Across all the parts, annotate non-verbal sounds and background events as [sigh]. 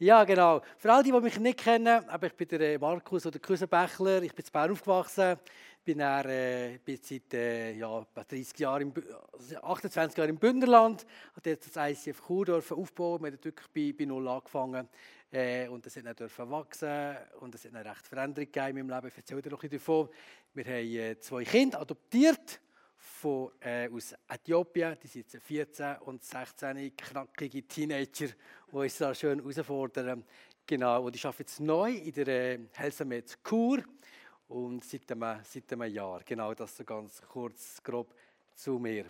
Ja, genau. Für alle, die, die mich nicht kennen, aber ich bin der äh, Markus oder Küsenbächler, ich bin in Bern aufgewachsen, bin, dann, äh, bin seit äh, ja, 30 Jahren, im, 28 Jahren im Bündnerland, habe jetzt das ICF Chur aufbauen, wir haben wirklich bei, bei Null angefangen. Äh, und das hat dann wachsen. Und es hat eine recht Veränderung in meinem Leben. Ich erzähle dir noch ein davon. Wir haben äh, zwei Kinder adoptiert von, äh, aus Äthiopien. Die sind 14 und 16 knackige Teenager, die uns da schön herausfordern. Genau, und ich arbeite jetzt neu in der äh, Helsamed Kur und seit einem, seit einem Jahr. Genau, das so ganz kurz, grob zu mir.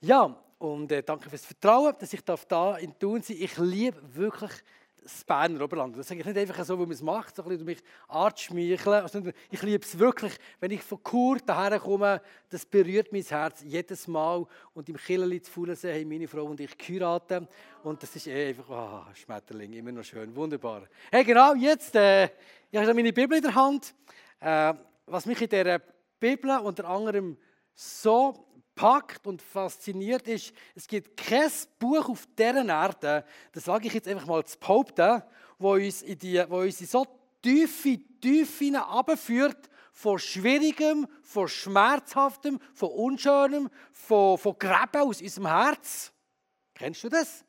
Ja, und äh, danke fürs Vertrauen, dass ich da in Thun sein Ich liebe wirklich das Berner Oberland. Das sage ich nicht einfach so, wie man es macht, so ein bisschen mich anzuschmeicheln. Also, ich liebe es wirklich, wenn ich von Kur daher komme, das berührt mein Herz jedes Mal. Und im Killerli zu Fuhlensee haben meine Frau und ich geheiratet. Und das ist eh einfach, oh, Schmetterling, immer noch schön, wunderbar. Hey, genau, jetzt, äh, ich habe meine Bibel in der Hand. Äh, was mich in dieser Bibel unter anderem so packt und fasziniert ist, es gibt kein Buch auf dieser Erde, das sage ich jetzt einfach mal zu behaupten, wo uns in, die, wo uns in so tiefe Tiefe hinabführt, von Schwierigem, von Schmerzhaftem, von Unschönem, von, von Gräben aus unserem Herz. Kennst du das?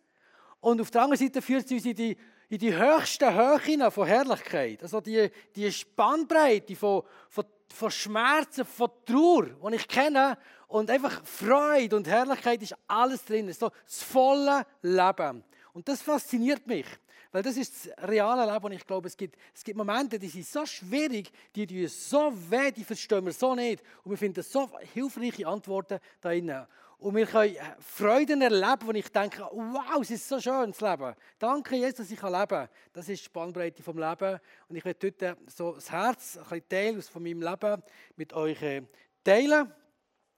Und auf der anderen Seite führt es uns in die, in die höchsten Höhen von Herrlichkeit. Also die, die Spannbreite von, von, von Schmerzen, von Trauer, die ich kenne, und einfach Freude und Herrlichkeit ist alles drin. So das volle Leben. Und das fasziniert mich. Weil das ist das reale Leben und ich glaube, es gibt, es gibt Momente, die sind so schwierig, die tun so weh, die verstehen wir so nicht. Und wir finden so hilfreiche Antworten da drin. Und wir können Freuden erleben, wo ich denke, wow, es ist so schön, das Leben. Danke, Jesus, dass ich leben kann. Das ist die Spannbreite vom Leben. Und ich werde heute so das Herz, ein bisschen Teil von meinem Leben mit euch äh, teilen.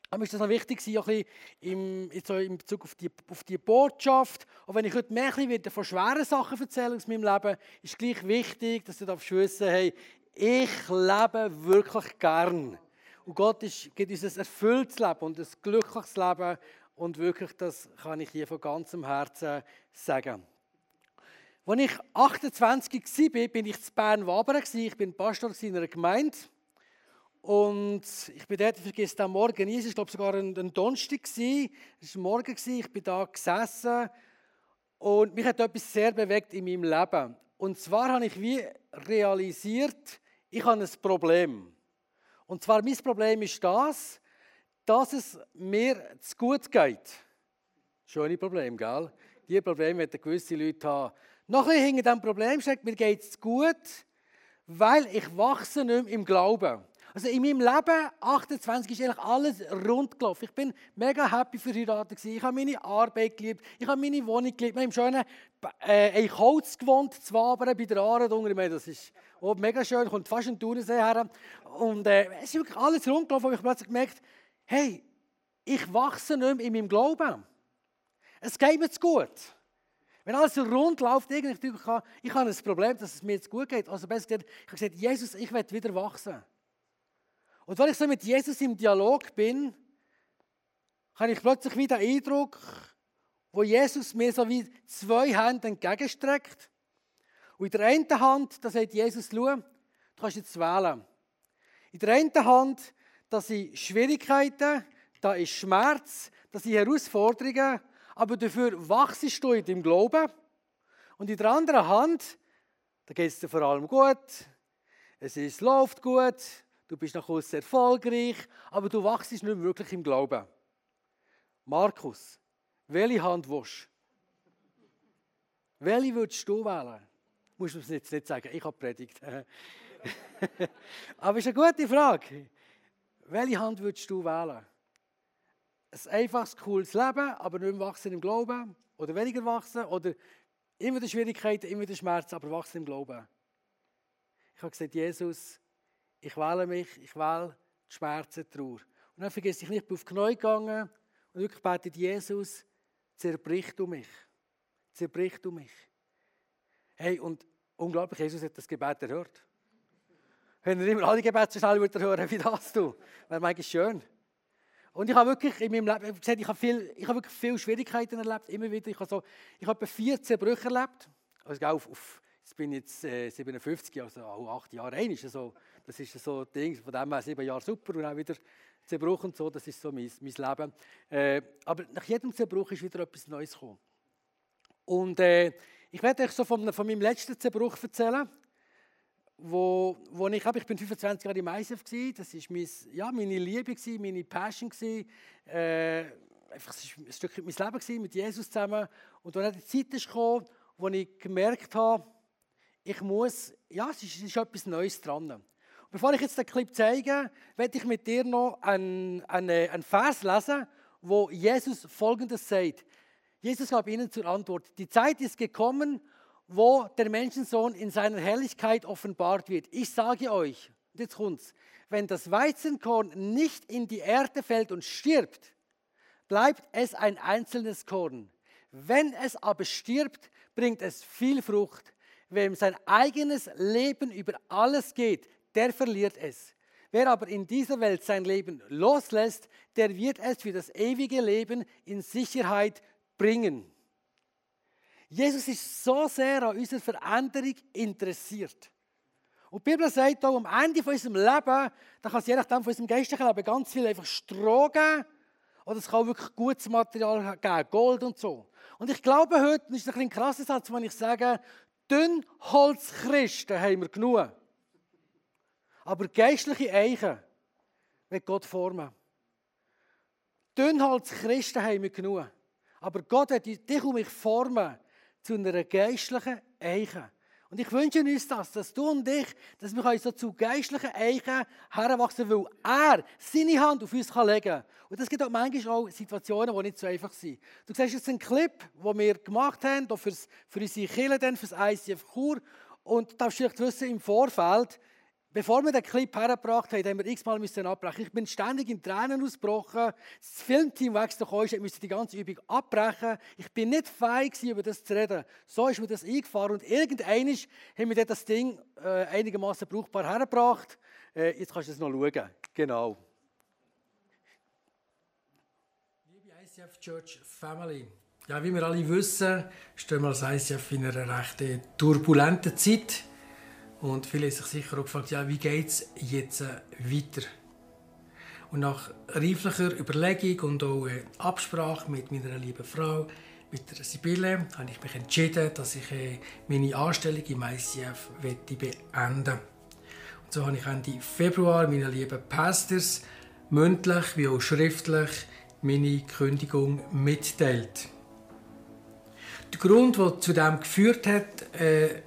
Aber ist das noch wichtig, auch ein im, so in Bezug auf die, auf die Botschaft. Und wenn ich heute mehr wieder von schweren Sachen erzähle aus meinem Leben, ist es gleich wichtig, dass du wissen hey, ich lebe wirklich gern. Und Gott ist, gibt uns ein erfülltes Leben und ein glückliches Leben. Und wirklich, das kann ich hier von ganzem Herzen sagen. Als ich 28 war, bin ich in Bern-Wabern. Ich bin Pastor in einer Gemeinde. Und ich bin dort, ich vergesse den Morgen nie, es war glaube sogar ein, ein Donnerstag, es war Morgen, ich bin da gesessen und mich hat etwas sehr bewegt in meinem Leben. Und zwar habe ich wie realisiert, ich habe ein Problem. Und zwar mein Problem ist das, dass es mir zu gut geht. Schöne Problem, gell? Die Probleme werden gewisse Leute haben. Noch ein hinter diesem Problem steckt, mir geht es gut, weil ich wachse nicht mehr im Glauben. Also in meinem Leben, 28, ist eigentlich alles rund gelaufen. Ich bin mega happy verheiratet gewesen. Ich habe meine Arbeit geliebt. Ich habe meine Wohnung geliebt. Wir haben im schönen äh, Eichholz gewohnt, Zwabern bei der Aare. Das ist oh, mega schön, kommt fast ein Thunersee her. Und äh, es ist wirklich alles rund gelaufen. Ich habe plötzlich gemerkt, hey, ich wachse nicht mehr in meinem Glauben. Es geht mir zu gut. Wenn alles rund läuft, ich, ich habe ein Problem, dass es mir zu gut geht. Also besser gesagt, ich habe gesagt, Jesus, ich werde wieder wachsen. Und wenn ich so mit Jesus im Dialog bin, habe ich plötzlich wieder den Eindruck, wo Jesus mir so wie zwei Hände entgegenstreckt. Und in der einen Hand, da sagt Jesus, schau, du kannst jetzt wählen. In der einen Hand, da sind Schwierigkeiten, da ist Schmerz, da sind Herausforderungen, aber dafür wachst du in deinem Glauben. Und in der anderen Hand, da geht es dir vor allem gut, es ist, läuft gut, du bist nach außen erfolgreich, aber du wachst nicht wirklich im Glauben. Markus, welche Hand willst du? Welche würdest du wählen? Musst du es jetzt nicht sagen, ich habe predigt. [laughs] aber es ist eine gute Frage. Welche Hand würdest du wählen? Ein einfaches, cooles Leben, aber nicht wachsen im Glauben? Oder weniger wachsen? Oder immer die Schwierigkeiten, immer die Schmerzen, aber wachsen im Glauben? Ich habe gesagt, Jesus, ich wähle mich, ich wähle die Schmerzen, die Trauer. Und dann vergesse ich nicht, ich bin auf die Knie gegangen und wirklich betet Jesus, zerbricht du mich. Zerbricht du mich. Hey, und unglaublich, Jesus hat das Gebet erhört. Wenn er immer alle Gebete so schnell wieder hören wie das du, wäre eigentlich schön. Und ich habe wirklich in meinem Leben, gesagt, ich habe, viel, ich habe wirklich viele Schwierigkeiten erlebt, immer wieder. Ich habe, so, ich habe etwa 14 Brüche erlebt, also auf, auf Jetzt bin ich jetzt äh, 57, also auch acht Jahre ein. Also, das ist so ein Ding, von dem her sieben Jahre super und auch wieder Zerbruch und so, das ist so mein, mein Leben. Äh, aber nach jedem Zerbruch ist wieder etwas Neues gekommen. Und äh, ich werde euch so von, von meinem letzten Zerbruch erzählen, wo, wo ich, ich bin 25 Jahre im ISF das war mein, ja, meine Liebe, gewesen, meine Passion, gewesen, äh, einfach ein Stück mein Leben gewesen, mit Jesus zusammen. Und dann die Zeit gekommen, wo ich gemerkt habe, ich muss, ja, es ist, es ist etwas Neues dran. Bevor ich jetzt den Clip zeige, werde ich mit dir noch einen, einen, einen Vers lesen, wo Jesus Folgendes sagt. Jesus gab ihnen zur Antwort, die Zeit ist gekommen, wo der Menschensohn in seiner Herrlichkeit offenbart wird. Ich sage euch, jetzt kommt's, wenn das Weizenkorn nicht in die Erde fällt und stirbt, bleibt es ein einzelnes Korn. Wenn es aber stirbt, bringt es viel Frucht. Wem sein eigenes Leben über alles geht, der verliert es. Wer aber in dieser Welt sein Leben loslässt, der wird es für das ewige Leben in Sicherheit bringen. Jesus ist so sehr an unserer Veränderung interessiert. Und die Bibel sagt auch, am Ende von unserem Leben, da kann es je nachdem von unserem geistlichen Leben ganz viel einfach Stroh geben, oder es kann auch wirklich gutes Material geben, Gold und so. Und ich glaube heute, das ist ein, ein krasser Satz, wenn ich sage, Dünnholzchristen haben wir genug. Aber geistliche Eichen wird Gott formen. Dünnholz Christen haben wir genug. Aber Gott wird dich und mich formen zu einer geistlichen Eiche. Und ich wünsche uns das, dass du und ich, dass wir so zu geistlichen Eichen heranwachsen, weil er seine Hand auf uns legen kann. Und das gibt auch manchmal auch Situationen, die nicht so einfach sind. Du siehst jetzt einen Clip, den wir gemacht haben, für, für unsere Kirche, für das ICF Chur. Und du darfst vielleicht wissen, im Vorfeld, Bevor wir den Clip hergebracht haben, haben wir x-mal abbrechen. Ich bin ständig in Tränen ausgebrochen. Das Filmteam weggekommen ist, musste die ganze Übung abbrechen. Ich bin nicht feig über das zu reden. So ist mir das eingefahren und irgendwann haben wir das Ding äh, einigermaßen brauchbar hergebracht. Äh, jetzt kannst du es noch schauen. Genau. Liebe ICF Church Family. Ja, wie wir alle wissen, stehen wir als ICF in einer recht turbulenten Zeit. Und viele haben sich sicher auch gefragt, ja, wie geht es jetzt äh, weiter? Und nach reiflicher Überlegung und auch äh, Absprache mit meiner lieben Frau, mit der Sibylle, habe ich mich entschieden, dass ich äh, meine Anstellung im ICF beenden Und so habe ich Ende Februar meinen lieben Pastors mündlich wie auch schriftlich meine Kündigung mitteilt. Der Grund, der zu dem geführt hat, äh,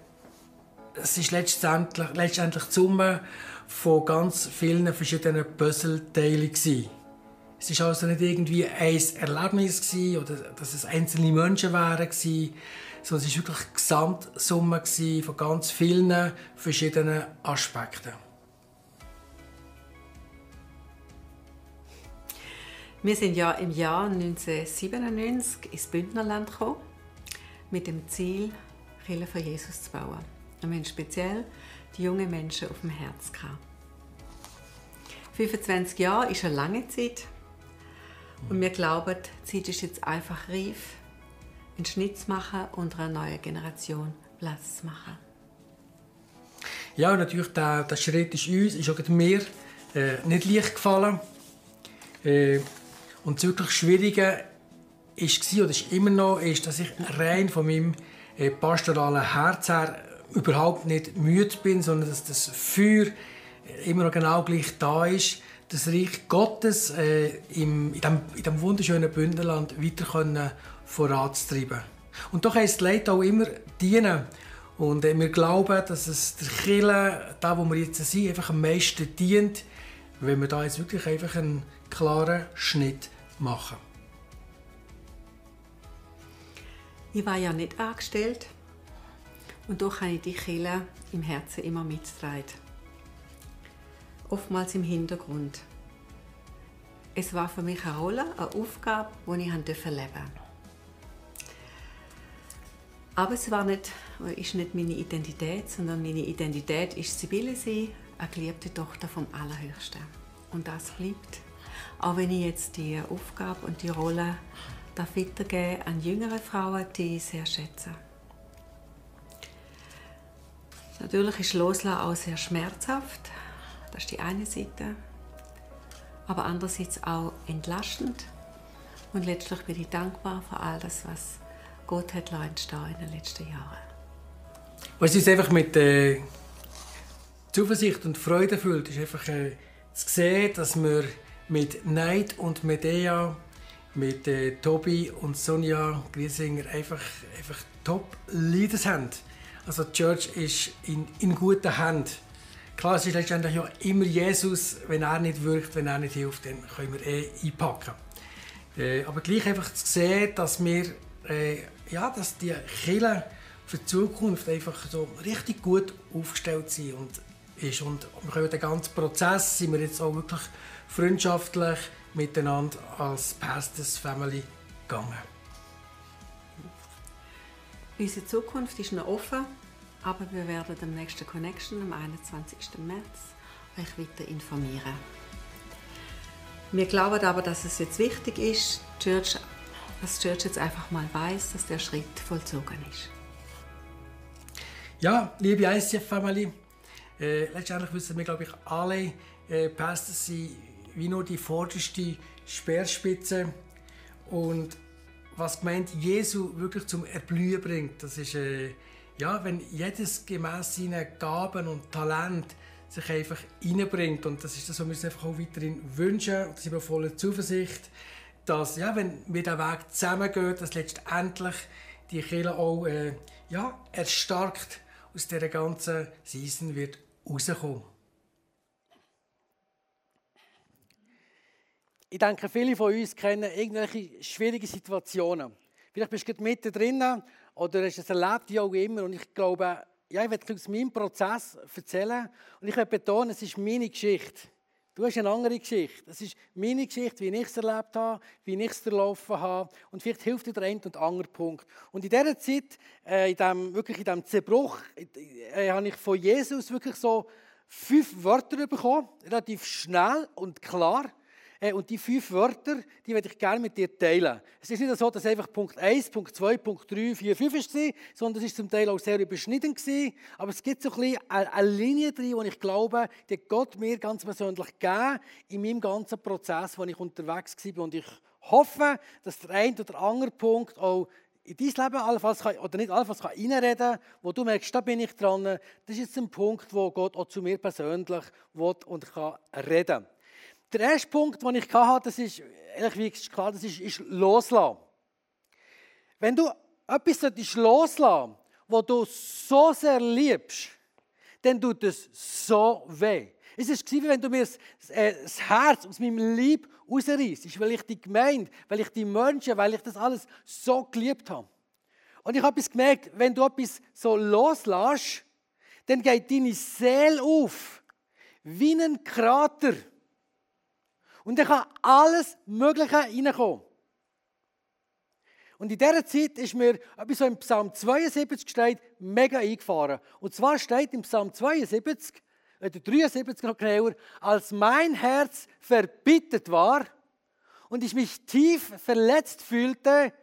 es ist letztendlich, letztendlich die Summe von ganz vielen verschiedenen Puzzleteilen. Es war also nicht irgendwie ein Erlebnis oder dass es einzelne Menschen waren, sondern es war wirklich eine Gesamtsumme von ganz vielen verschiedenen Aspekten. Wir sind ja im Jahr 1997 ins Bündnerland gekommen, mit dem Ziel, Kirche für Jesus zu bauen. Und haben speziell die jungen Menschen auf dem Herz gehabt. 25 Jahre ist eine lange Zeit. Und wir glauben, die Zeit ist jetzt einfach reif, einen Schnitt zu machen und einer neuen Generation Platz zu machen. Ja, natürlich, der, der Schritt ist uns, ist auch mir äh, nicht leicht gefallen. Äh, und das wirklich Schwierige war, oder ist immer noch, ist, dass ich rein von meinem äh, pastoralen Herz her überhaupt nicht müde bin, sondern dass das Feuer immer noch genau gleich da ist, das Reich Gottes äh, im, in, diesem, in diesem wunderschönen Bündnerland weiter können voranzutreiben. Und doch heisst Leid auch immer dienen. Und äh, wir glauben, dass es der Kille, da wo wir jetzt sind, einfach am meisten dient, wenn wir da jetzt wirklich einfach einen klaren Schnitt machen. Ich war ja nicht angestellt und doch habe ich die Kille im Herzen immer mitgetragen. Oftmals im Hintergrund. Es war für mich eine Rolle, eine Aufgabe, die ich leben durfte. Aber es war nicht, ist nicht meine Identität, sondern meine Identität ist Sibylle sie, eine geliebte Tochter vom Allerhöchsten. Und das bleibt. Auch wenn ich jetzt die Aufgabe und die Rolle darf weitergeben an jüngere Frauen, die ich sehr schätze. Natürlich ist Loslassen auch sehr schmerzhaft. Das ist die eine Seite. Aber andererseits auch entlastend. Und letztlich bin ich dankbar für all das, was Gott hat entstehen in den letzten Jahren. Was uns einfach mit äh, Zuversicht und Freude füllt, ist einfach äh, zu sehen, dass wir mit Neid und Medea, mit äh, Tobi und Sonja Griesinger einfach, einfach Top-Leaders haben. Also die Church ist in, in guten Händen. Klar, es ist letztendlich ja immer Jesus. Wenn er nicht wirkt, wenn er nicht hilft, dann können wir eh einpacken. Äh, aber gleich einfach zu sehen, dass wir, äh, ja, dass die Kirche für die Zukunft einfach so richtig gut aufgestellt sind und ist. Und wir können den ganzen Prozess sind wir jetzt auch wirklich freundschaftlich miteinander als Pastors Family gegangen. Unsere Zukunft ist noch offen. Aber wir werden am nächsten Connection am 21. März euch weiter informieren. Wir glauben aber, dass es jetzt wichtig ist, Church, dass Church jetzt einfach mal weiß, dass der Schritt vollzogen ist. Ja, liebe ICF-Family, äh, letztendlich wissen wir, glaube ich, alle, äh, Pastors sind wie nur die vorderste Speerspitze. Und was gemeint Jesu wirklich zum Erblühen bringt, das ist äh, ja, wenn jedes gemäß seinen Gaben und Talent sich einfach einbringt und das ist das, was wir uns einfach auch weiterhin wünschen. Und da sind wir voller Zuversicht, dass, ja, wenn wir den Weg zusammengehen, dass letztendlich die Kirche auch äh, ja, erstarkt aus dieser ganzen Season wird rauskommen. Ich denke, viele von uns kennen irgendwelche schwierigen Situationen. Vielleicht bist du mitten drin oder hast es erlebt, wie auch immer. Und ich glaube, ja, ich werde aus meinem Prozess erzählen. Und ich werde betonen, es ist meine Geschichte. Du hast eine andere Geschichte. Es ist meine Geschichte, wie ich es erlebt habe, wie ich es erlaufen habe. Und vielleicht hilft dir der eine und andere Punkt. Und in dieser Zeit, äh, in dem, wirklich in diesem Zerbruch, äh, habe ich von Jesus wirklich so fünf Wörter bekommen, relativ schnell und klar. Äh, und die fünf Wörter, die werde ich gerne mit dir teilen. Es ist nicht so, dass einfach Punkt 1, Punkt 2, Punkt 3, 4, 5 war, sondern es war zum Teil auch sehr überschnitten. Aber es gibt so ein bisschen eine Linie drin, die ich glaube, die Gott mir ganz persönlich gegeben in meinem ganzen Prozess, wo ich unterwegs war. Und ich hoffe, dass der eine oder andere Punkt auch in dein Leben allenfalls kann, oder nicht allenfalls kann wo du merkst, da bin ich dran. Das ist jetzt ein Punkt, wo Gott auch zu mir persönlich will und kann reden. Der erste Punkt, den ich hatte, das ist, ehrlich wie klar, das ist, ist loslassen. Wenn du etwas loslassen was du so sehr liebst, dann tut es so weh. Es ist wie wenn du mir äh, das, Herz aus meinem Lieb rausreißt, weil ich die Gemeinde, weil ich die Menschen, weil ich das alles so geliebt habe. Und ich habe etwas gemerkt, wenn du etwas so loslässt, dann geht deine Seele auf, wie ein Krater. Und da kann alles Mögliche reinkommen. Und in dieser Zeit ist mir etwas so im Psalm 72 steht, mega eingefahren. Und zwar steht im Psalm 72, oder 73 noch genauer, als mein Herz verbittet war und ich mich tief verletzt fühlte,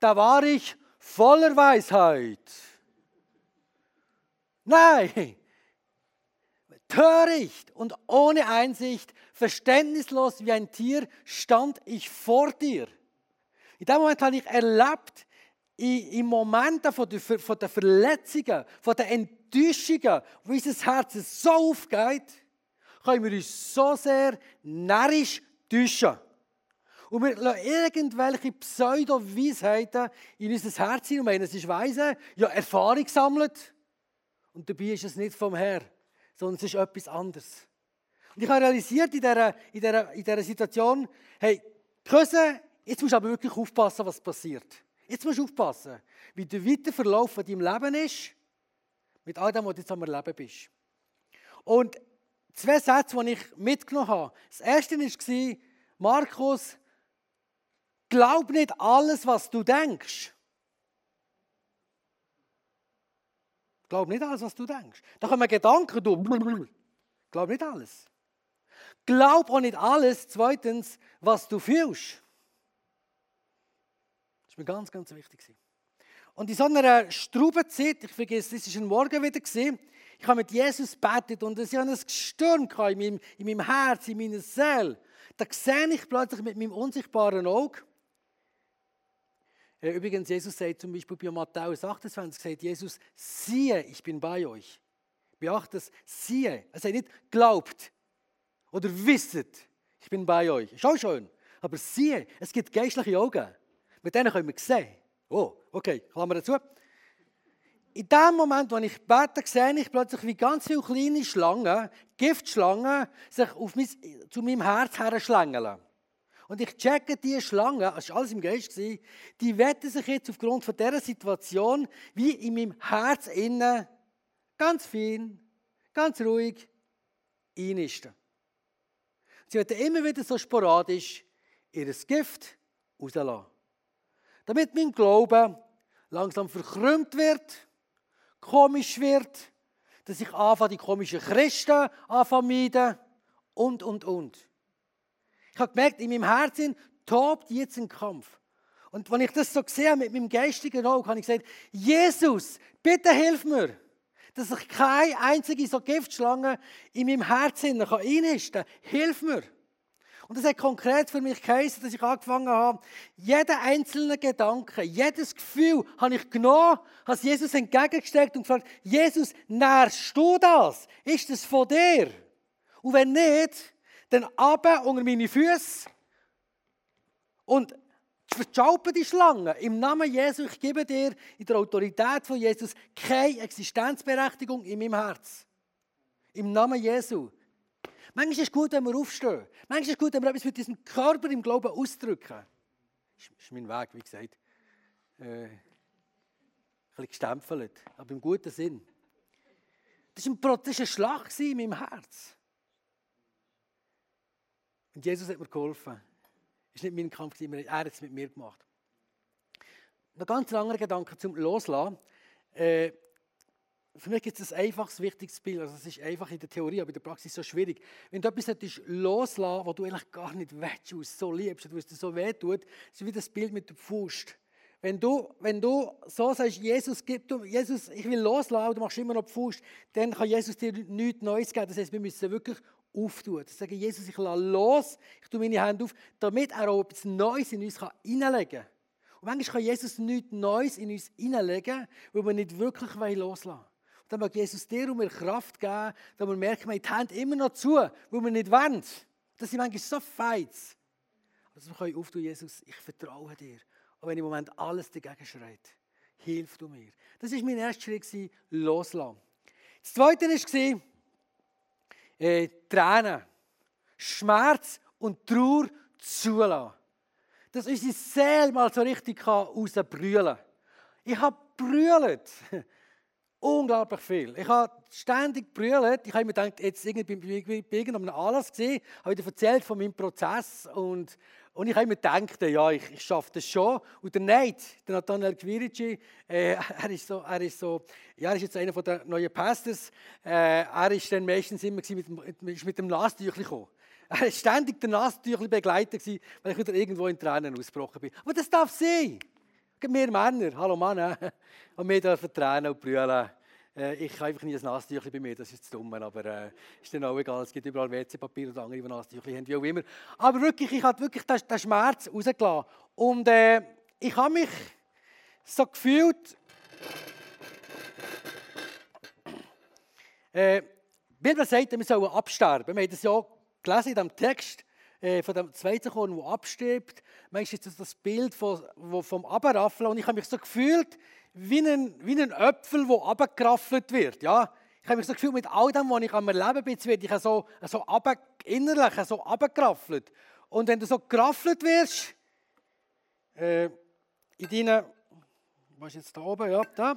da war ich voller Weisheit. Nein, töricht und ohne Einsicht, verständnislos wie ein Tier, stand ich vor dir. In dem Moment habe ich erlebt, von der, von der Verletzungen, von der Enttäuschungen, wo unser Herz so aufgeht, können wir uns so sehr närrisch täuschen. Und wir lassen irgendwelche Pseudo-Weisheiten in unser Herz hinein und meinen, es ist weise, ja, Erfahrung sammelt. Und dabei ist es nicht vom Herrn sondern es ist etwas anderes. Und ich habe realisiert in dieser, in dieser, in dieser Situation, hey, Küsse, jetzt musst du aber wirklich aufpassen, was passiert. Jetzt musst du aufpassen, wie der weitere Verlauf von deinem Leben ist, mit all dem, was du jetzt am Erleben bist. Und zwei Sätze, die ich mitgenommen habe. Das erste war, Markus, glaub nicht alles, was du denkst. Glaub nicht alles, was du denkst. Da kommen Gedanken, du. [laughs] Glaub nicht alles. Glaub auch nicht alles, zweitens, was du fühlst. Das ist mir ganz, ganz wichtig. Und in so einer Strubenzeit, ich vergesse, es war ein Morgen wieder, Ich habe mit Jesus betet und es hatte ein Gestirn in meinem, in meinem Herz, in meiner Seele. Da sehe ich plötzlich mit meinem unsichtbaren Auge. Äh, übrigens, Jesus sagt zum Beispiel bei Matthäus 28, sagt Jesus, siehe, ich bin bei euch. Beachtet das, siehe. Er sagt nicht, glaubt oder wisset, ich bin bei euch. Ist auch schön. Aber siehe, es gibt geistliche Augen. Mit denen können wir sehen. Oh, okay, Klammer dazu. In dem Moment, wo ich bete, sehe ich plötzlich, wie ganz viele kleine Schlangen, Giftschlangen, sich auf mein, zu meinem Herz herschlängeln. Und ich checke diese Schlangen, das war alles im Geist, die wetten sich jetzt aufgrund von dieser Situation wie in meinem Herz innen ganz fein, ganz ruhig einnisten. Sie werden immer wieder so sporadisch ihr Gift rauslassen. Damit mein Glaube langsam verkrümmt wird, komisch wird, dass ich anfange, die komischen Christen anfange und, und, und. Ich habe gemerkt, in meinem Herzen tobt jetzt ein Kampf. Und wenn ich das so sehe mit meinem geistigen Auge, habe ich gesagt, Jesus, bitte hilf mir, dass ich keine einzige so Giftschlange in meinem Herzen einnisten kann. Hilf mir. Und das hat konkret für mich geheißen, dass ich angefangen habe, jeden einzelnen Gedanken, jedes Gefühl habe ich genommen, habe Jesus entgegengesteckt und gefragt, Jesus, nährst du das? Ist das von dir? Und wenn nicht, dann ab unter meine Füße und verschaupe die Schlange. Im Namen Jesu, ich gebe dir in der Autorität von Jesus keine Existenzberechtigung in meinem Herz. Im Namen Jesu. Manchmal ist es gut, wenn wir aufstehen. Manchmal ist es gut, wenn wir etwas mit diesem Körper im Glauben ausdrücken. Das ist mein Weg, wie gesagt. Äh, ein bisschen gestempelt, aber im guten Sinn. Das war ein, ein Schlag in meinem Herz. Und Jesus hat mir geholfen. Es war nicht mein Kampf, er hat es mit mir gemacht. Ein ganz anderer Gedanke zum Loslassen. Äh, für mich gibt es ein einfaches, wichtiges Bild. Also es ist einfach in der Theorie, aber in der Praxis so schwierig. Wenn du etwas loslassen was du eigentlich gar nicht willst, du es so liebst, wo es dir so weh tut, ist wie das Bild mit der Pfust. Wenn du, wenn du so sagst, Jesus, gib du, Jesus, ich will loslassen, du machst immer noch Pfust, dann kann Jesus dir nichts Neues geben. Das heißt, wir müssen wirklich auftun. Das sagen, Jesus, ich lasse los, ich tue meine Hände auf, damit er auch etwas Neues in uns hineinlegen kann. Und manchmal kann Jesus nichts Neues in uns hineinlegen, weil wir nicht wirklich loslassen wollen dann mag Jesus dir um Kraft geben, dass wir merken, wir die Hände immer noch zu, wo wir nicht wollen. Das sind manchmal so feiz. Also wir können auftun, Jesus, ich vertraue dir. Und wenn im Moment alles dagegen schreit, hilf du mir. Das war mein erster Schritt, loslassen. Das zweite war, äh, Tränen, Schmerz und Trauer zulassen. Dass unsere Seele mal so richtig rausbrüllen kann. Ich habe brüllt. [laughs] Unglaublich viel. Ich habe ständig gebrüllt. Ich habe mir gedacht, jetzt irgendwie bei, irgendeinem Anlass gesehen, habe ich erzählt von meinem Prozess und, und ich habe mir gedacht, ja, ich, ich schaffe das schon. Und der Nate, der Nathanael Quirici, äh, [laughs] er ist so, er ist so, ja, er ist jetzt einer der neuen Pastors. Äh, er ist dann meistens immer mit, mit, mit dem Nastüchli gekommen. Er war ständig der Nastüchli begleitet, weil ich wieder irgendwo in Tränen ausgebrochen bin. Aber das darf sein. Wir Männer, hallo Männer, [laughs] und wir dürfen Tränen und brüllen. Äh, ich habe einfach nie ein Nasstüchchen bei mir, das ist zu dumm, aber äh, ist dann auch egal. Es gibt überall WC-Papier und andere, die Nasstüchchen haben, wie auch immer. Aber wirklich, ich habe wirklich den, den Schmerz rausgelassen. Und äh, ich habe mich so gefühlt, äh, die Bibel sagt, wir sollen absterben. Wir haben das ja gelesen in diesem Text äh, von dem zweiten Korn, der abstirbt. Manchmal ist das das Bild von, vom Abraffeln. Und ich habe mich so gefühlt wie ein, wie ein Äpfel, der abgeraffelt wird. Ja? Ich habe mich so gefühlt, mit all dem, was ich am Erleben bin, werde ich so, so runter, innerlich so abgeraffelt. Und wenn du so geraffelt wirst, äh, in deinen, was ist jetzt da oben, ja, da,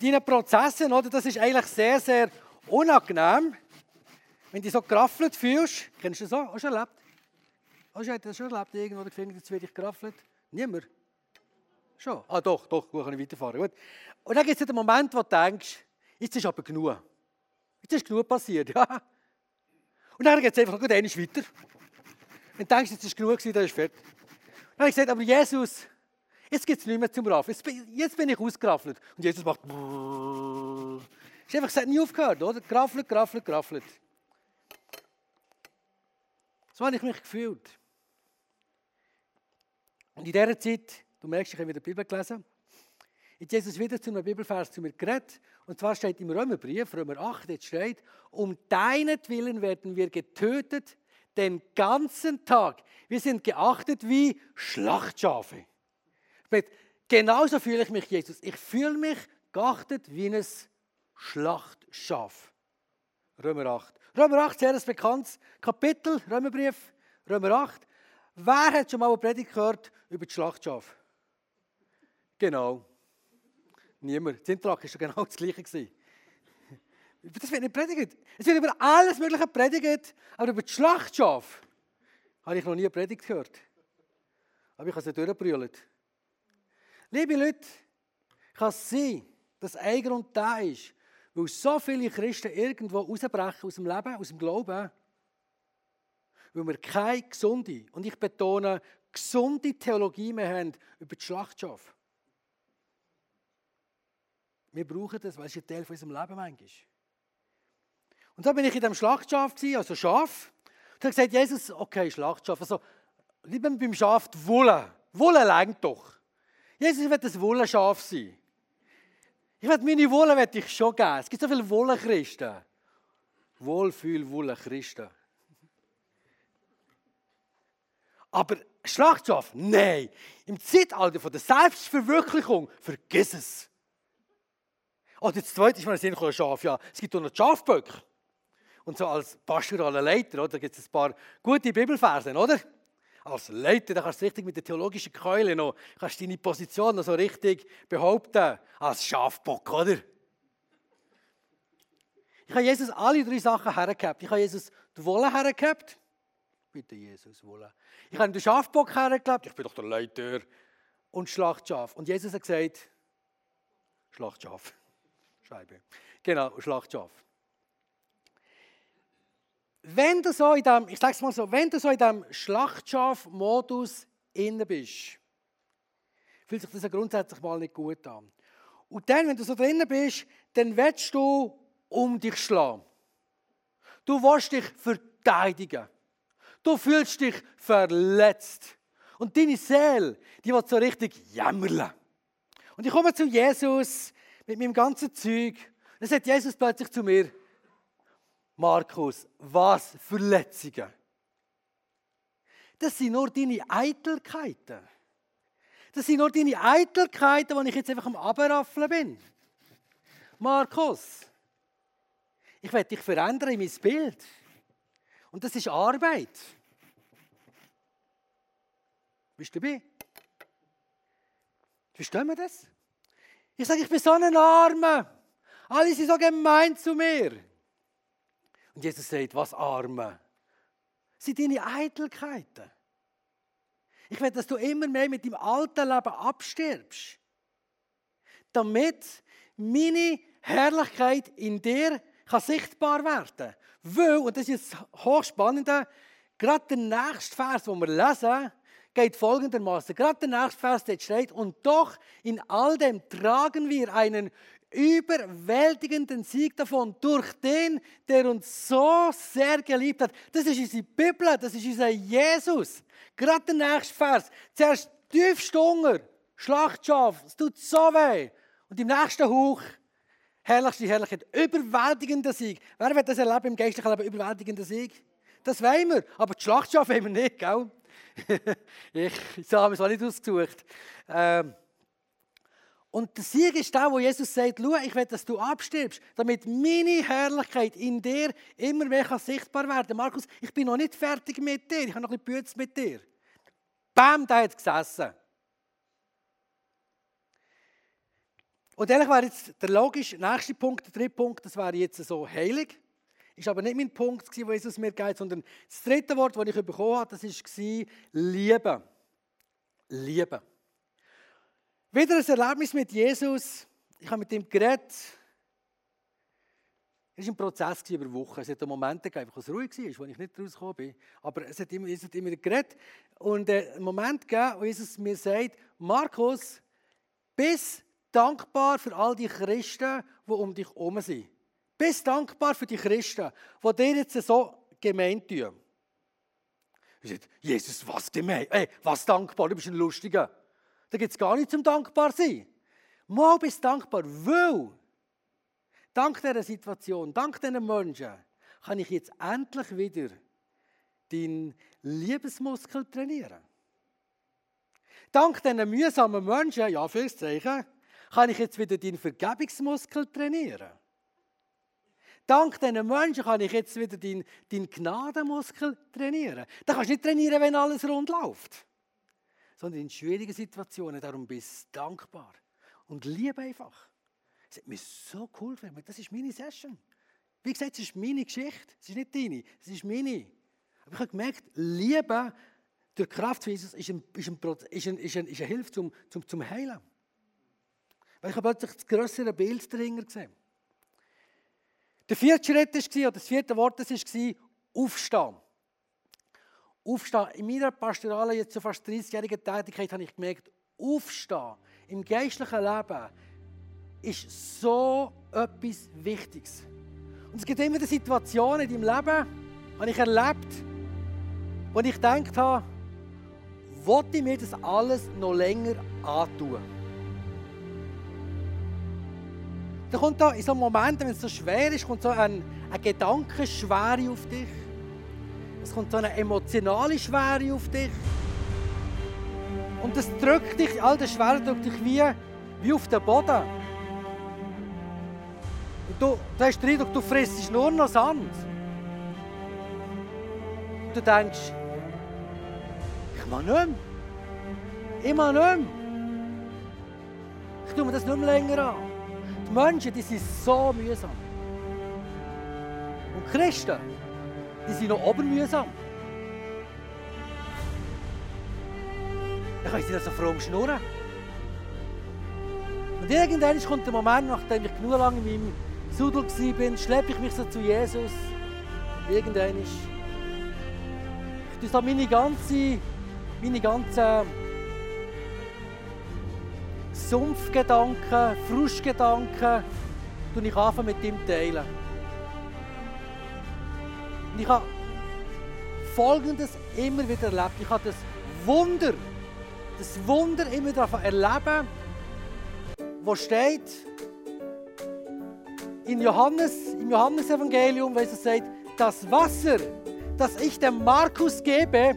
in deinen Prozessen, oder, das ist eigentlich sehr, sehr unangenehm. Wenn du so geraffelt fühlst, kennst du das auch? Hast du erlebt? Hast du das schon erlebt, irgendwo gefunden, jetzt werde ich geraffelt? Niemand? Schon? Ah, doch, doch, gut, kann ich weiterfahren. Gut. Und dann gibt es den Moment, wo du denkst, jetzt ist aber genug. Jetzt ist genug passiert, [laughs] ja. Und dann geht es einfach gut einmal weiter. Und denkst, jetzt ist genug gewesen, dann ist fertig. dann habe ich gesagt, aber Jesus, jetzt gibt es nicht mehr zum Raffen. Jetzt bin, ich ausgeraffelt. Und Jesus macht Ist einfach, es hat nie aufgehört, oder? Graffelt, graffelt, graffelt. So habe ich mich gefühlt. Und in dieser Zeit, du merkst, ich habe wieder die Bibel gelesen, ist Jesus wieder zu einem Bibelvers zu mir geredet. Und zwar steht im Römerbrief, Römer 8, jetzt steht, um deinetwillen werden wir getötet den ganzen Tag. Wir sind geachtet wie Schlachtschafe. Genauso fühle ich mich, Jesus. Ich fühle mich geachtet wie ein Schlachtschaf. Römer 8. Römer 8, sehr ein bekanntes Kapitel, Römerbrief, Römer 8. Wer hat schon mal eine Predigt gehört über die Schlachtschaf? Genau. Niemand. Das Intrag schon genau das Gleiche. Das wird nicht predigt. Es wird über alles Mögliche predigt, aber über die Schlachtschaf habe ich noch nie eine Predigt gehört. Aber ich habe sie durchgebrüllt. Liebe Leute, kann es sein, dass ein Grund da ist, weil so viele Christen irgendwo rausbrechen aus dem Leben, aus dem Glauben, weil wir keine gesunde, und ich betone, gesunde Theologie mehr haben über die Schlachtschaft. Wir brauchen das, weil es ein Teil von unserem Leben manchmal ist. Und so bin ich in diesem Schlachtschaf, also Schaf. Und habe gesagt, Jesus, okay, Schlachtschaf. Also, lieber beim Schaf die Wolle. Wolle lenkt doch. Jesus, ich will das Wollenschaf sein. Ich will meine Wolle will ich schon geben. Es gibt so viele Wollenchristen. Wohlfühl, Wollenchristen. Aber Schlachtschaf? Nein. Im Zeitalter von der Selbstverwirklichung, vergiss es. Oder das zweite ist mir ein ein Schaf. Ja, es gibt auch noch Schafböcke. Und so als pastoraler Leiter, oder, gibt es ein paar gute Bibelversen, oder? Als Leiter, da kannst du richtig mit der theologischen Keule noch, kannst deine Position noch so richtig behaupten, als Schafbock, oder? Ich habe Jesus alle drei Sachen hergehabt. Ich habe Jesus die Wolle hergehabt. Bitte Jesus, Wolle. Ich habe den Schafbock hergehabt. Ich bin doch der Leiter. Und Schlachtschaf. Und Jesus hat gesagt, Schlachtschaf. Scheibe. Genau, Schlachtschaf. Wenn du so in dem, ich sage es mal so, wenn du so in dem Schlachtschaf-Modus inne bist, fühlt sich das ja grundsätzlich mal nicht gut an. Und dann, wenn du so drinnen bist, dann willst du um dich schlagen. Du willst dich verteidigen. Du fühlst dich verletzt. Und deine Seele, die wird so richtig jämmerle. Und ich komme zu Jesus mit meinem ganzen Zeug. Dann sagt Jesus plötzlich zu mir, Markus, was Verletzungen. Das sind nur deine Eitelkeiten. Das sind nur deine Eitelkeiten, wo ich jetzt einfach am Abraffeln bin. Markus, ich werde dich verändern in mein Bild. Und das ist Arbeit. Bist du dabei? Verstehen wir das? Ich sage, ich bin so ein Armer. Alle sind so gemein zu mir. Und Jesus sagt, was Arme? Sind deine Eitelkeiten. Ich will, dass du immer mehr mit dem alten Leben abstirbst. Damit meine Herrlichkeit in dir kann sichtbar werden Weil, und das ist jetzt hochspannend, gerade der nächste Vers, den wir lesen, geht folgendermaßen. Gerade der nächste Vers steht, und doch in all dem tragen wir einen überwältigenden Sieg davon durch den, der uns so sehr geliebt hat. Das ist unsere Bibel, das ist unser Jesus. Gerade der nächste Vers. Zuerst tiefst Hunger, Schlachtschaf, es tut so weh. Und im nächsten Hoch, herrlichste Herrlichkeit, überwältigender Sieg. Wer wird das erleben im geistlichen Leben, überwältigender Sieg? Das wollen wir, aber die Schlachtschaf haben wir nicht, gell? [laughs] ich, haben wir es auch nicht ausgesucht. Ähm, und der Sieg ist da, wo Jesus sagt, schau, ich will, dass du abstirbst, damit meine Herrlichkeit in dir immer mehr sichtbar werden kann. Markus, ich bin noch nicht fertig mit dir, ich habe noch ein bisschen Bütz mit dir. Bam, da hat es gesessen. Und ehrlich wäre jetzt der logische nächste Punkt, der dritte Punkt, das wäre jetzt so heilig. Ist aber nicht mein Punkt, wo Jesus mir geht, sondern das dritte Wort, das ich bekommen habe, das war Liebe. Liebe. Wieder ein Erlebnis mit Jesus. Ich habe mit ihm geredet. Es war ein Prozess über Wochen. Es hat Momente gegeben, wo es ruhig war, wo ich nicht rausgekommen bin. Aber es hat immer, es hat immer geredet. Und äh, einen Moment gegeben, wo Jesus mir sagt, Markus, bist dankbar für all die Christen, die um dich herum sind. Bist dankbar für die Christen, die dir jetzt so gemein tun. Ich sage, Jesus, was gemein? Ey, was dankbar? Du bist ein Lustiger. Da gibt es gar nichts zum dankbar sein. Mal bist dankbar, weil dank dieser Situation, dank diesen Menschen, kann ich jetzt endlich wieder deinen Liebesmuskel trainieren. Dank diesen mühsamen Menschen, ja, fürs Zeichen, kann ich jetzt wieder deinen Vergebungsmuskel trainieren. Dank diesen Menschen kann ich jetzt wieder deinen, deinen Gnadenmuskel trainieren. Da kannst du nicht trainieren, wenn alles rund läuft. Sondern in schwierigen Situationen, darum bist du dankbar. Und liebe einfach. Das hat mich so cool gefunden. Das ist meine Session. Wie gesagt, es ist meine Geschichte. Es ist nicht deine, es ist meine. Aber ich habe gemerkt, Liebe durch Kraft von Jesus ist, ein, ist, ein, ist, ein, ist, ein, ist eine Hilfe zum, zum, zum Heilen. Weil ich habe plötzlich das größere Bild dahinter gesehen. Der vierte Schritt war, oder das vierte Wort war, aufstehen. Aufstehen. In meiner pastoralen, jetzt so fast 30-jährigen Tätigkeit habe ich gemerkt, aufstehen im geistlichen Leben ist so etwas Wichtiges. Und es gibt immer die Situationen in deinem Leben, die ich erlebt wo ich gedacht habe, wollte ich mir das alles noch länger antun. Da kommt da in so Momenten, wenn es so schwer ist, kommt so ein, eine Gedankenschwere auf dich. Es kommt so eine emotionale Schwere auf dich. Und das drückt dich, all das Schwere drückt dich wie, wie auf den Boden. Und du, du hast den Eindruck, du frisst nur noch Sand. Und du denkst, ich mache nicht mehr. Ich mache nicht mehr. Ich tue mir das nicht mehr länger an. Die Menschen, die sind so mühsam. Und Christen, die sind noch obermühsam. Dann können sie so froh schnurren. Und irgendwann kommt der Moment, nachdem ich genug lange in meinem Sudel war, schleppe ich mich so zu Jesus. Und irgendwann ist. Ich tue meine ganze, meine ganze Sumpfgedanken, Frustgedanken, tue ich anfangen mit ihm teilen. Und ich habe Folgendes immer wieder erlebt. Ich habe das Wunder, das Wunder immer wieder erleben, wo steht in Johannes, im Johannesevangelium, wo Jesus sagt, das Wasser, das ich dem Markus gebe,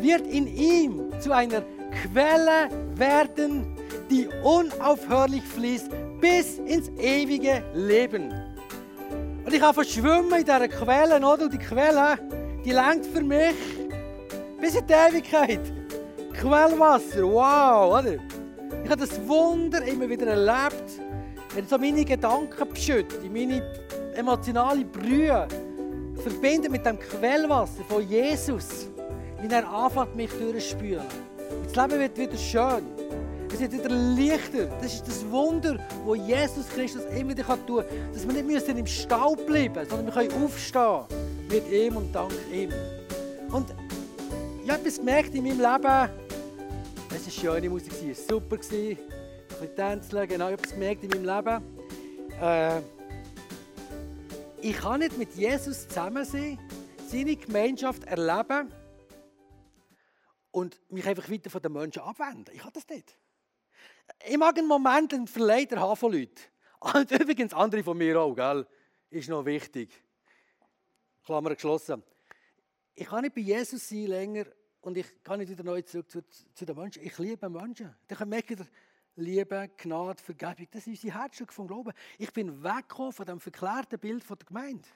wird in ihm zu einer Quelle werden, die unaufhörlich fließt bis ins ewige Leben. Ich habe schwimmen in dieser Quelle, oder? Und die Quelle, die lenkt für mich bis in die Ewigkeit. Quellwasser, wow, oder? Ich habe das Wunder immer wieder erlebt, wenn so meine Gedanken beschütte, meine emotionale Brühe verbindet mit dem Quellwasser von Jesus, wie er anfängt, mich durchzuspülen. Das Leben wird wieder schön. Es wird wieder leichter. Das ist das Wunder, das Jesus Christus immer wieder tun kann. Dass wir nicht im Staub bleiben müssen, sondern wir können aufstehen mit ihm und dank ihm. Und ich habe etwas gemerkt in meinem Leben. Es war schöne Musik, es war super. Ein bisschen tänzeln, genau. Ich habe etwas gemerkt in meinem Leben. Äh, ich kann nicht mit Jesus zusammen sein, seine Gemeinschaft erleben und mich einfach weiter von den Menschen abwenden. Ich kann das nicht. Ich mag einen Moment einen Verleiter haben von Leuten. [laughs] Und übrigens andere von mir auch, gell? Ist noch wichtig. Klammer geschlossen. Ich kann nicht bei Jesus sein länger und ich kann nicht wieder neu zurück zu, zu den Menschen. Ich liebe Menschen. Dann merke ich, Liebe, Gnade, Vergebung, das ist unser Herzstück vom Glauben. Ich bin weggekommen von dem verklärten Bild von der Gemeinde.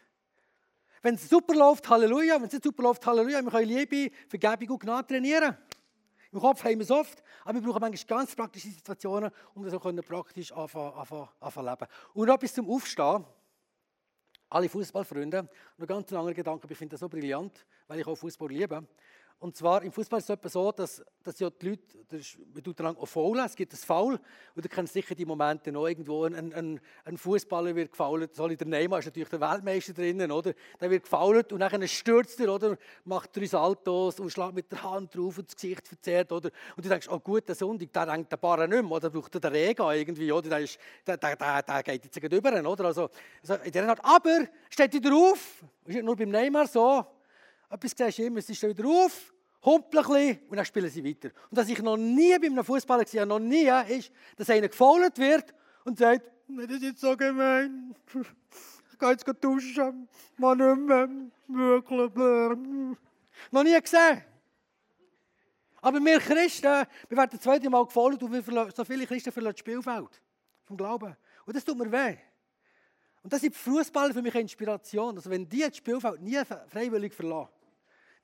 Wenn es super läuft, Halleluja. Wenn es nicht super läuft, Halleluja. Wir können Liebe, Vergebung und Gnade trainieren. Im Kopf haben wir es oft, aber wir brauchen manchmal ganz praktische Situationen, um das auch praktisch anfangen, anfangen leben. Und noch etwas zum Aufstehen. Alle Fußballfreunde, noch ganz einen anderen Gedanken, ich finde das so brillant, weil ich auch Fußball liebe. Und zwar im Fußball ist es etwa so, dass, dass ja die Leute, man tut dann auch faulen, es gibt ein Foul, und du kennst sicher die Momente noch irgendwo, ein, ein, ein Fußballer wird gefault, so der Neymar ist natürlich der Weltmeister drinnen, oder? Der wird gefault und dann stürzt er, oder? Macht drei Saltos und schlägt mit der Hand drauf und das Gesicht verzerrt, oder? Und du denkst, oh gut, der Sonntag, der denkt der Barra nicht mehr, oder? Braucht der Rega irgendwie, oder? Der, ist, der, der, der, geht jetzt über, oder? Also, also in der Art, aber steht wieder auf, ist nur beim Neymar so, etwas siehst immer, sie stehen wieder auf, humpeln ein bisschen und dann spielen sie weiter. Und was ich noch nie bei einem Fußballer gesehen habe, noch nie, ist, dass einer gefault wird und sagt, das ist jetzt so gemein, [laughs] ich gehe jetzt duschen, mal nicht mehr, wirklich. Noch nie gesehen. Aber wir Christen, wir werden das zweite Mal gefault und wir so viele Christen verlassen das Spielfeld vom Glauben. Und das tut mir weh. Und das sind Fußballer für mich eine Inspiration. Also wenn die das Spielfeld nie freiwillig verlassen,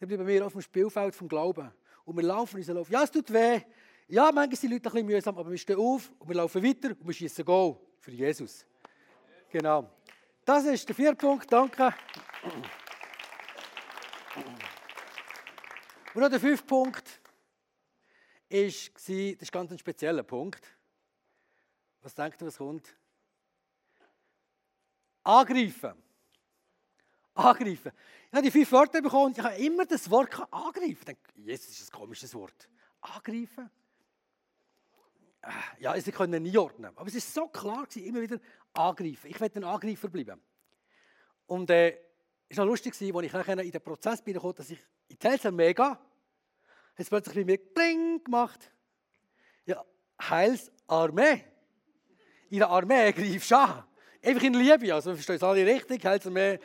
dann bleiben wir auf dem Spielfeld vom Glauben. Und wir laufen unseren Lauf. Ja, es tut weh. Ja, manchmal sind die Leute ein bisschen mühsam, aber wir stehen auf und wir laufen weiter und wir schießen Goal für Jesus. Genau. Das ist der vierte Punkt. Danke. Und noch der fünfte Punkt ist, das ist ganz ein spezieller Punkt. Was denkt ihr, was kommt? Angreifen. Angreifen. Ich habe die fünf Wörter bekommen und ich habe immer das Wort angreifen. Ich denke, Jesus ist ein komisches Wort. Angreifen? Ja, sie können nie ordnen. Aber es ist so klar, gewesen, immer wieder angreifen. Ich werde ein Angreifer bleiben. Und äh, es war noch lustig, als ich in den Prozess bin, dass ich in die mega, hat es plötzlich bei mir Bling gemacht. Ja, Heilsarmee. In der Armee greifst du an. Einfach in Liebe. Also, wir verstehen es alle richtig. Heilsarmee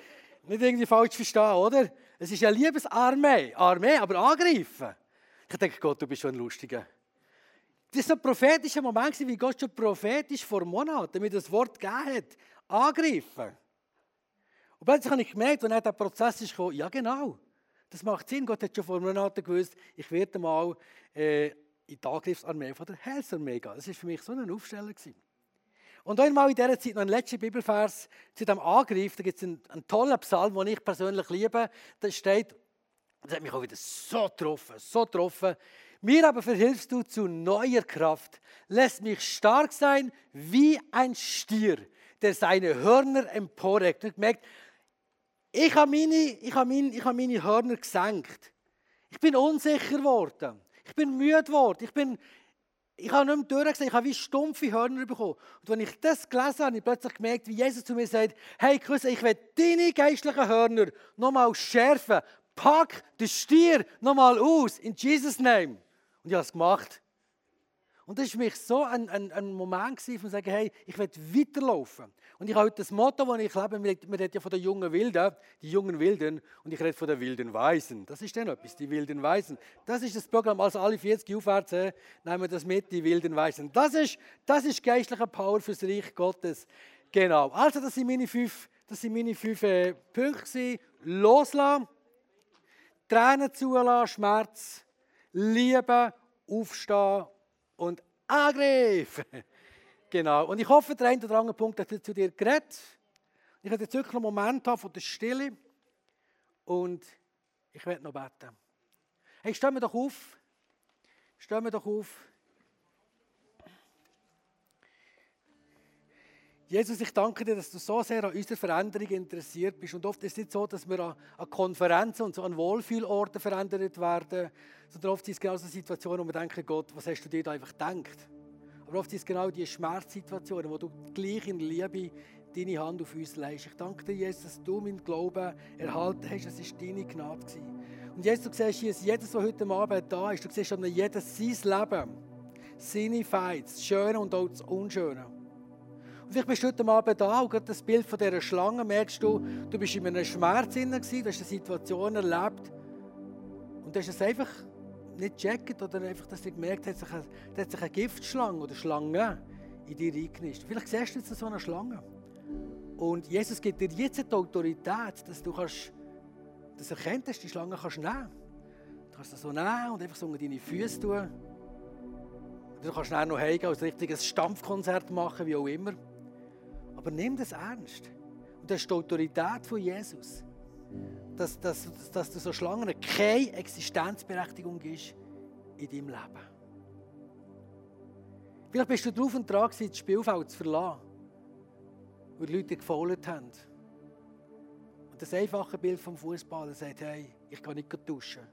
nicht irgendwie falsch verstehen, oder? Es ist ja Liebesarmee, Armee, aber angreifen. Ich denke, Gott, du bist schon ein Lustiger. Das war ein prophetischer Moment, wie Gott schon prophetisch vor Monaten mir das Wort gegeben hat. Angreifen. Und plötzlich habe ich gemerkt, als der Prozess ist ja genau, das macht Sinn. Gott hat schon vor Monaten gewusst, ich werde mal äh, in die Angriffsarmee von der Heilsarmee gehen. Das war für mich so ein Aufsteller. Gewesen. Und einmal in dieser Zeit noch ein letzter Bibelvers zu dem Angriff. Da gibt es einen, einen, tollen Psalm, den ich persönlich liebe. Da steht, das hat mich auch wieder so getroffen, so getroffen. Mir aber verhilfst du zu neuer Kraft, lässt mich stark sein wie ein Stier, der seine Hörner emporreckt. Und gemerkt, ich habe meine, ich habe meine, ich habe meine Hörner gesenkt. Ich bin unsicher geworden. Ich bin müde geworden. Ich bin, ich habe nicht mehr durchgesehen, ich habe wie stumpfe Hörner bekommen. Und als ich das gelesen habe, habe ich plötzlich gemerkt, wie Jesus zu mir sagt, hey Chris, ich will deine geistlichen Hörner nochmal schärfen. Pack den Stier nochmal aus, in Jesus' Name. Und ich habe es gemacht. Und das war mich so ein, ein, ein Moment, von zu sagen, hey, ich will weiterlaufen. Und ich habe heute das Motto, das ich lebe, man redet ja von den jungen Wilden, die jungen Wilden, und ich rede von den wilden Weisen. Das ist dann etwas, die wilden Weisen. Das ist das Programm, also alle 40 aufwärts, äh, nehmen wir das mit, die wilden Weisen. Das ist, das ist geistliche Power fürs Reich Gottes. Genau. Also, das sind meine fünf, das sind meine fünf äh, Punkte. Loslassen, Tränen zulassen, Schmerz, lieben, aufstehen und Angriff. [laughs] genau. Und ich hoffe, der eine oder andere Punkt hat zu dir geredet. Ich hatte jetzt wirklich einen Moment von der Stille und ich werde noch beten. Hey, stehen wir doch auf. Stehen wir doch auf. Jesus, ich danke dir, dass du so sehr an unserer Veränderung interessiert bist. Und oft ist es nicht so, dass wir an, Konferenzen und so an Wohlfühlorten verändert werden, sondern oft sind es genau so Situationen, wo wir denken, Gott, was hast du dir da einfach gedacht? Aber oft sind es genau die Schmerzsituationen, wo du gleich in Liebe deine Hand auf uns legst. Ich danke dir, Jesus, dass du meinen Glauben erhalten hast. Es war deine Gnade. Und Jesus, du siehst hier, jedes, was heute Abend da ist, du siehst an jedes sein Leben, seine Fights, das Schöne und auch das Unschöne. Vielleicht bist du heute Abend da und das Bild von dieser Schlange merkst du, du bist in einem Schmerz drin, du hast eine Situation erlebt und du hast es einfach nicht gecheckt oder einfach, dass du gemerkt hast, da hat sich eine Giftschlange oder Schlange in dir reingenischt. Vielleicht siehst du jetzt so eine Schlange. Und Jesus gibt dir jetzt die Autorität, dass du kannst, das erkennt, dass die Schlange kannst nehmen. Du kannst sie so nehmen und einfach so unter deine Füße tun. Du kannst dann noch heimgehen und ein richtiges Stampfkonzert machen, wie auch immer. Aber nimm das ernst. Und das ist die Autorität von Jesus. dass, dass, dass du so Schlangen keine Existenzberechtigung ist in deinem Leben. Vielleicht bist du drauf und dran, das Spielfeld zu verlassen, weil die Leute gefault haben. Und das einfache Bild vom Fußballer sagt, hey, ich kann nicht duschen,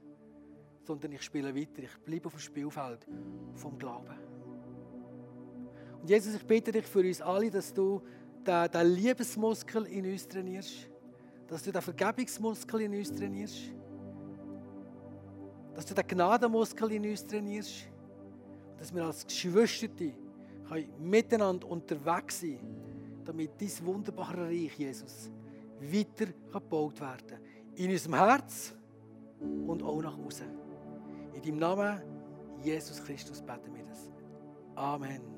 sondern ich spiele weiter, ich bleibe auf dem Spielfeld vom Glauben. Und Jesus, ich bitte dich für uns alle, dass du den, den Liebesmuskel in uns trainierst, dass du den Vergebungsmuskel in uns trainierst, dass du den Gnadenmuskel in uns trainierst dass wir als Geschwister miteinander unterwegs sein können, damit dieses wunderbare Reich, Jesus, weiter gebaut werden kann. In unserem Herz und auch nach außen. In deinem Namen, Jesus Christus, beten wir das. Amen.